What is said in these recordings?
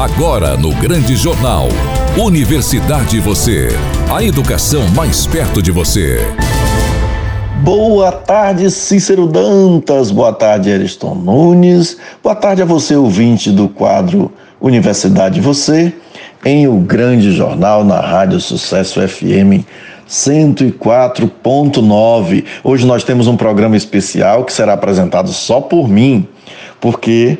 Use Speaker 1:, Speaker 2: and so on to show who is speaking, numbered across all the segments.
Speaker 1: Agora no Grande Jornal. Universidade Você. A educação mais perto de você.
Speaker 2: Boa tarde, Cícero Dantas. Boa tarde, Ariston Nunes. Boa tarde a você, ouvinte do quadro Universidade Você, em O Grande Jornal, na Rádio Sucesso FM 104.9. Hoje nós temos um programa especial que será apresentado só por mim, porque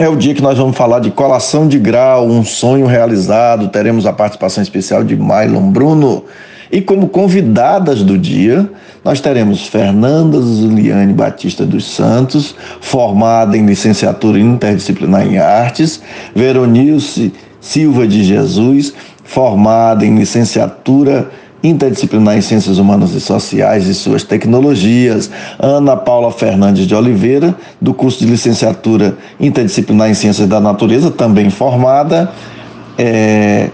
Speaker 2: é o dia que nós vamos falar de colação de grau, um sonho realizado. Teremos a participação especial de Mailon Bruno. E como convidadas do dia, nós teremos Fernanda Zuliane Batista dos Santos, formada em licenciatura interdisciplinar em artes, Veronilce Silva de Jesus, formada em licenciatura interdisciplinar em Ciências Humanas e Sociais e suas tecnologias, Ana Paula Fernandes de Oliveira, do curso de licenciatura interdisciplinar em Ciências da Natureza, também formada, é,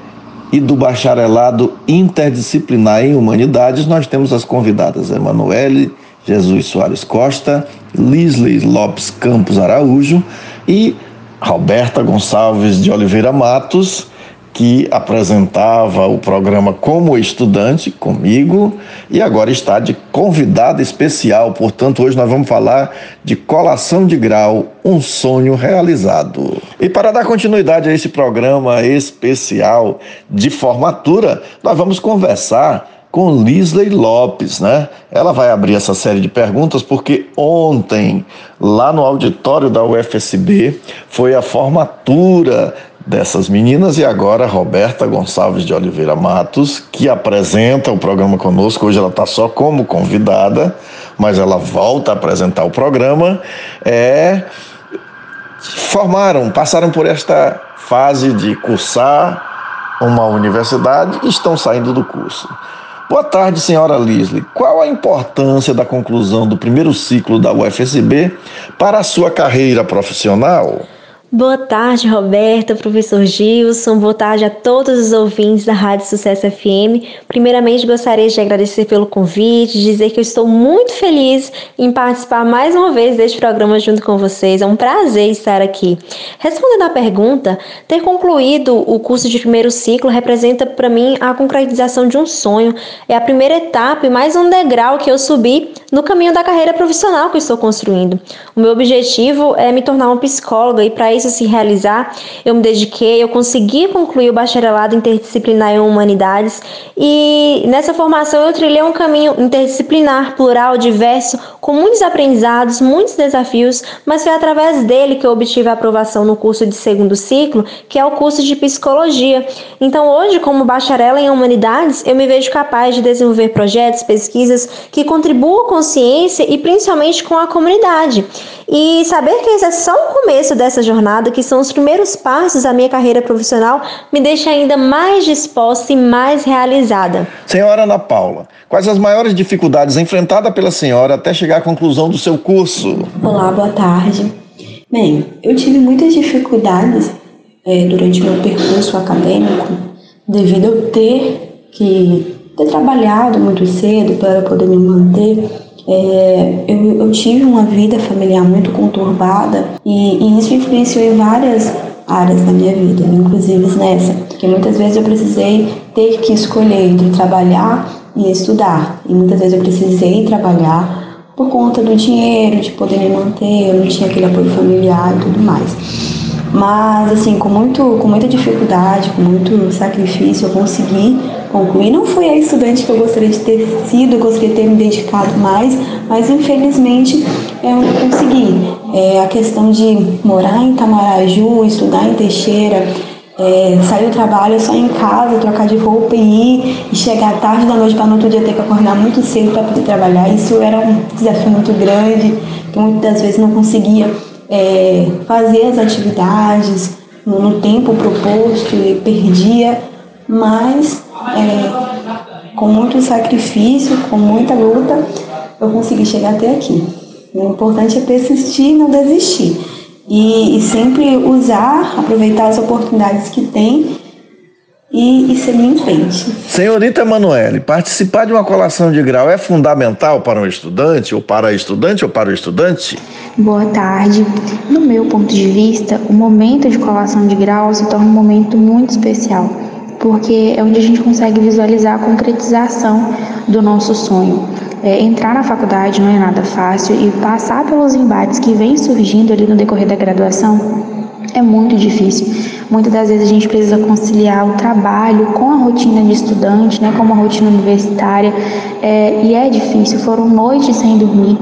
Speaker 2: e do bacharelado interdisciplinar em Humanidades, nós temos as convidadas Emanuele Jesus Soares Costa, Lisley Lopes Campos Araújo e Roberta Gonçalves de Oliveira Matos, que apresentava o programa como estudante comigo e agora está de convidada especial. Portanto, hoje nós vamos falar de colação de grau, um sonho realizado. E para dar continuidade a esse programa especial de formatura, nós vamos conversar com Lisley Lopes, né? Ela vai abrir essa série de perguntas porque ontem, lá no auditório da UFSB, foi a formatura dessas meninas e agora Roberta Gonçalves de Oliveira Matos, que apresenta o programa conosco. Hoje ela está só como convidada, mas ela volta a apresentar o programa. É, formaram, passaram por esta fase de cursar uma universidade e estão saindo do curso. Boa tarde, senhora Lisley. Qual a importância da conclusão do primeiro ciclo da UFSB para a sua carreira profissional?
Speaker 3: Boa tarde, Roberta, professor Gilson. Boa tarde a todos os ouvintes da Rádio Sucesso FM. Primeiramente, gostaria de agradecer pelo convite, dizer que eu estou muito feliz em participar mais uma vez deste programa junto com vocês. É um prazer estar aqui. Respondendo à pergunta, ter concluído o curso de primeiro ciclo representa para mim a concretização de um sonho. É a primeira etapa e mais um degrau que eu subi no caminho da carreira profissional que estou construindo. O meu objetivo é me tornar uma psicóloga e para isso se realizar, eu me dediquei, eu consegui concluir o bacharelado interdisciplinar em humanidades e nessa formação eu trilhei um caminho interdisciplinar, plural, diverso, com muitos aprendizados, muitos desafios, mas foi através dele que eu obtive a aprovação no curso de segundo ciclo, que é o curso de psicologia. Então, hoje, como bacharela em humanidades, eu me vejo capaz de desenvolver projetos, pesquisas que contribuam com ciência e principalmente com a comunidade. E saber que esse é só o começo dessa jornada, que são os primeiros passos da minha carreira profissional, me deixa ainda mais disposta e mais realizada.
Speaker 2: Senhora Ana Paula, quais as maiores dificuldades enfrentadas pela senhora até chegar à conclusão do seu curso?
Speaker 4: Olá, boa tarde. Bem, eu tive muitas dificuldades é, durante meu percurso acadêmico, devido a eu ter que ter trabalhado muito cedo para poder me manter é, eu, eu, tive uma vida familiar muito conturbada e, e, isso influenciou em várias áreas da minha vida, inclusive nessa, que muitas vezes eu precisei ter que escolher entre trabalhar e estudar, e muitas vezes eu precisei trabalhar por conta do dinheiro, de poder me manter, eu não tinha aquele apoio familiar e tudo mais. Mas, assim, com, muito, com muita dificuldade, com muito sacrifício, eu consegui concluir. Não fui a estudante que eu gostaria de ter sido, gostaria de ter me dedicado mais, mas infelizmente eu não consegui. É, a questão de morar em Tamaraju, estudar em Teixeira, é, sair do trabalho só em casa, trocar de roupa e ir, e chegar tarde da noite para no outro dia ter que acordar muito cedo para poder trabalhar. Isso era um desafio muito grande, que muitas das vezes não conseguia é, fazer as atividades no, no tempo proposto e perdia, mas é, com muito sacrifício, com muita luta, eu consegui chegar até aqui. O importante é persistir e não desistir. E, e sempre usar, aproveitar as oportunidades que tem e, e seguir em frente.
Speaker 2: Senhorita Emanuele, participar de uma colação de grau é fundamental para um estudante, ou para a estudante, ou para o estudante?
Speaker 5: Boa tarde. No meu ponto de vista, o momento de colação de grau se torna um momento muito especial, porque é onde a gente consegue visualizar a concretização do nosso sonho. É, entrar na faculdade não é nada fácil e passar pelos embates que vêm surgindo ali no decorrer da graduação é muito difícil. Muitas das vezes a gente precisa conciliar o trabalho com a rotina de estudante, né, com uma rotina universitária, é, e é difícil. Foram noites sem dormir.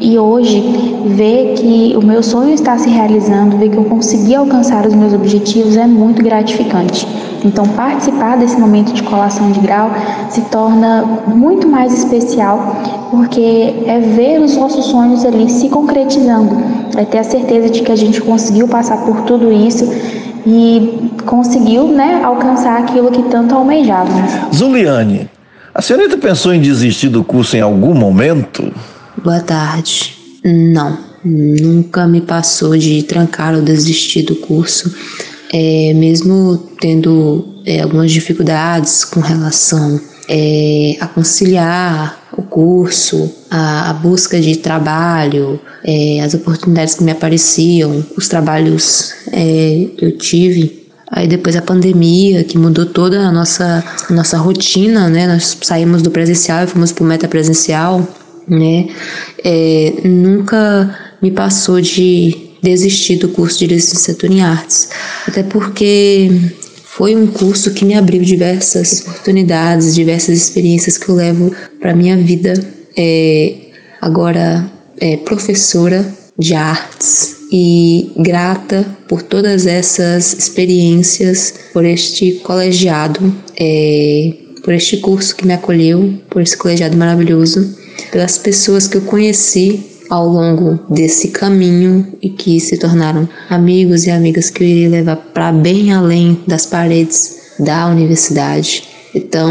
Speaker 5: E hoje, ver que o meu sonho está se realizando, ver que eu consegui alcançar os meus objetivos é muito gratificante. Então, participar desse momento de colação de grau se torna muito mais especial, porque é ver os nossos sonhos ali se concretizando, é ter a certeza de que a gente conseguiu passar por tudo isso e conseguiu né, alcançar aquilo que tanto almejávamos.
Speaker 2: Zuliane, a senhorita pensou em desistir do curso em algum momento?
Speaker 6: Boa tarde. Não, nunca me passou de trancar ou desistir do curso, é, mesmo tendo é, algumas dificuldades com relação é, a conciliar o curso, a, a busca de trabalho, é, as oportunidades que me apareciam, os trabalhos é, que eu tive. Aí depois a pandemia, que mudou toda a nossa, nossa rotina, né? Nós saímos do presencial e fomos para o meta presencial né? É, nunca me passou de desistir do curso de licenciatura em artes, até porque foi um curso que me abriu diversas oportunidades, diversas experiências que eu levo para minha vida. É, agora, é, professora de artes e grata por todas essas experiências, por este colegiado, é, por este curso que me acolheu, por esse colegiado maravilhoso pelas pessoas que eu conheci ao longo desse caminho e que se tornaram amigos e amigas que eu iria levar para bem além das paredes da universidade. Então,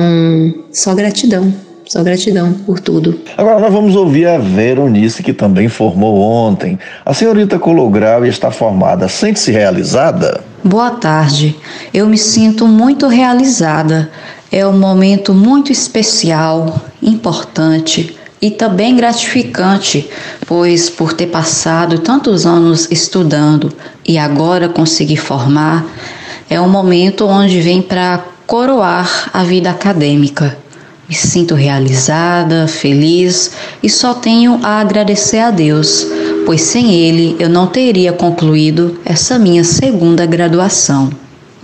Speaker 6: só gratidão, só gratidão por tudo.
Speaker 2: Agora nós vamos ouvir a Veronice, que também formou ontem. A senhorita colograu está formada. Sente-se realizada?
Speaker 7: Boa tarde. Eu me sinto muito realizada. É um momento muito especial, importante e também gratificante, pois por ter passado tantos anos estudando e agora conseguir formar, é um momento onde vem para coroar a vida acadêmica. Me sinto realizada, feliz e só tenho a agradecer a Deus, pois sem Ele eu não teria concluído essa minha segunda graduação.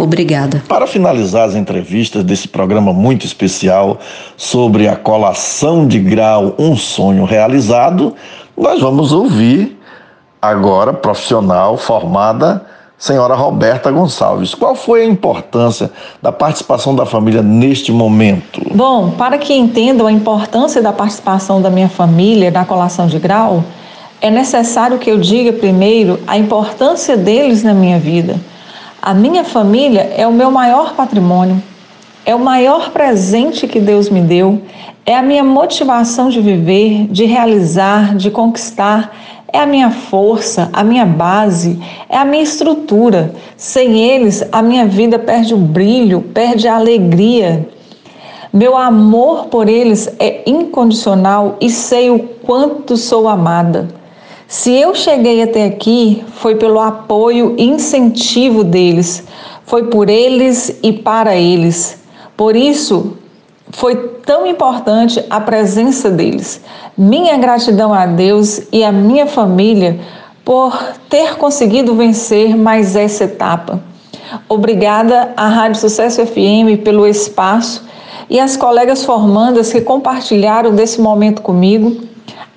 Speaker 7: Obrigada.
Speaker 2: Para finalizar as entrevistas desse programa muito especial sobre a colação de grau Um Sonho Realizado, nós vamos ouvir agora profissional formada senhora Roberta Gonçalves. Qual foi a importância da participação da família neste momento?
Speaker 8: Bom, para que entendam a importância da participação da minha família na colação de grau, é necessário que eu diga primeiro a importância deles na minha vida. A minha família é o meu maior patrimônio, é o maior presente que Deus me deu, é a minha motivação de viver, de realizar, de conquistar, é a minha força, a minha base, é a minha estrutura. Sem eles, a minha vida perde o brilho, perde a alegria. Meu amor por eles é incondicional e sei o quanto sou amada. Se eu cheguei até aqui, foi pelo apoio e incentivo deles, foi por eles e para eles. Por isso, foi tão importante a presença deles. Minha gratidão a Deus e a minha família por ter conseguido vencer mais essa etapa. Obrigada à Rádio Sucesso FM pelo espaço e às colegas formandas que compartilharam desse momento comigo.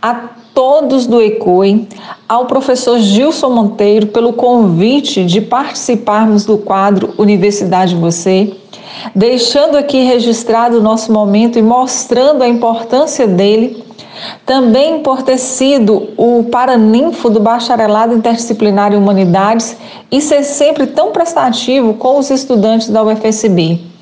Speaker 8: A todos do ECOE, ao professor Gilson Monteiro pelo convite de participarmos do quadro Universidade Você, deixando aqui registrado o nosso momento e mostrando a importância dele, também por ter sido o paraninfo do Bacharelado Interdisciplinar em Humanidades e ser sempre tão prestativo com os estudantes da UFSB.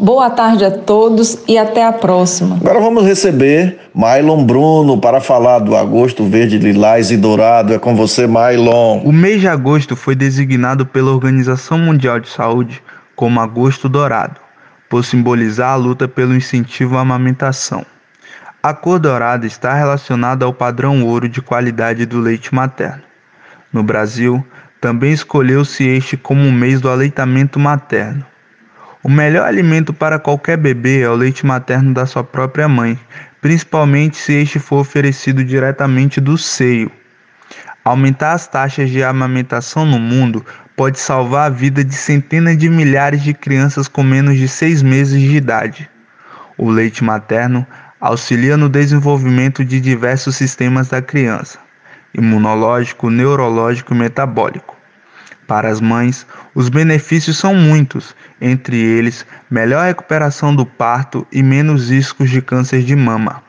Speaker 8: Boa tarde a todos e até a próxima.
Speaker 2: Agora vamos receber Mailon Bruno para falar do Agosto Verde, Lilás e Dourado. É com você, Mailon.
Speaker 9: O mês de agosto foi designado pela Organização Mundial de Saúde como Agosto Dourado. por simbolizar a luta pelo incentivo à amamentação. A cor dourada está relacionada ao padrão ouro de qualidade do leite materno. No Brasil, também escolheu-se este como o mês do aleitamento materno. O melhor alimento para qualquer bebê é o leite materno da sua própria mãe, principalmente se este for oferecido diretamente do seio. Aumentar as taxas de amamentação no mundo pode salvar a vida de centenas de milhares de crianças com menos de seis meses de idade. O leite materno auxilia no desenvolvimento de diversos sistemas da criança: imunológico, neurológico e metabólico. Para as mães, os benefícios são muitos, entre eles, melhor recuperação do parto e menos riscos de câncer de mama.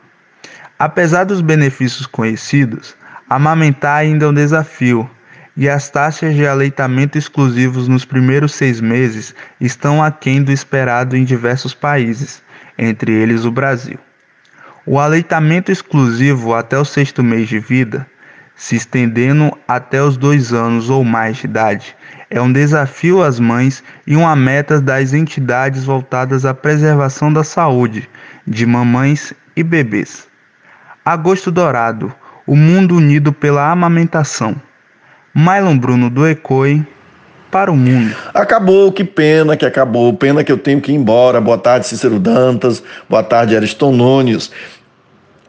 Speaker 9: Apesar dos benefícios conhecidos, amamentar ainda é um desafio, e as taxas de aleitamento exclusivos nos primeiros seis meses estão aquém do esperado em diversos países, entre eles o Brasil. O aleitamento exclusivo até o sexto mês de vida se estendendo até os dois anos ou mais de idade. É um desafio às mães e uma meta das entidades voltadas à preservação da saúde de mamães e bebês. Agosto Dourado, o mundo unido pela amamentação. Mylon Bruno do ECOI para o mundo.
Speaker 2: Acabou, que pena que acabou. Pena que eu tenho que ir embora. Boa tarde, Cícero Dantas. Boa tarde, Ariston Nunes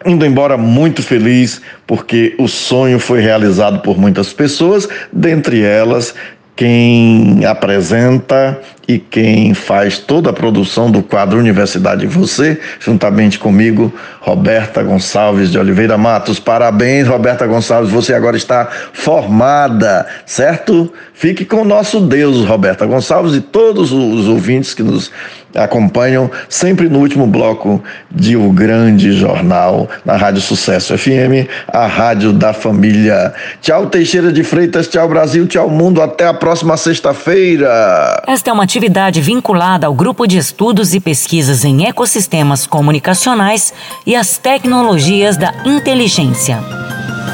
Speaker 2: indo embora muito feliz, porque o sonho foi realizado por muitas pessoas, dentre elas quem apresenta e quem faz toda a produção do quadro Universidade Você, juntamente comigo, Roberta Gonçalves de Oliveira Matos. Parabéns, Roberta Gonçalves, você agora está formada, certo? Fique com o nosso Deus, Roberta Gonçalves, e todos os ouvintes que nos acompanham sempre no último bloco de O Grande Jornal, na Rádio Sucesso FM, a rádio da família. Tchau, Teixeira de Freitas, tchau, Brasil, tchau, mundo, até a próxima sexta-feira.
Speaker 10: Esta é uma atividade vinculada ao Grupo de Estudos e Pesquisas em Ecossistemas Comunicacionais e as Tecnologias da Inteligência.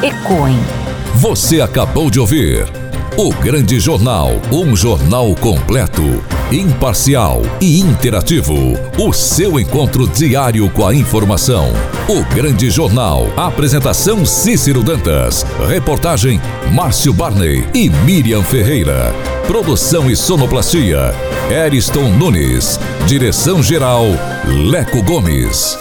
Speaker 10: ECOIN.
Speaker 1: Você acabou de ouvir. O Grande Jornal, um jornal completo, imparcial e interativo. O seu encontro diário com a informação. O Grande Jornal. Apresentação Cícero Dantas. Reportagem Márcio Barney e Miriam Ferreira. Produção e sonoplastia Eriston Nunes. Direção geral Leco Gomes.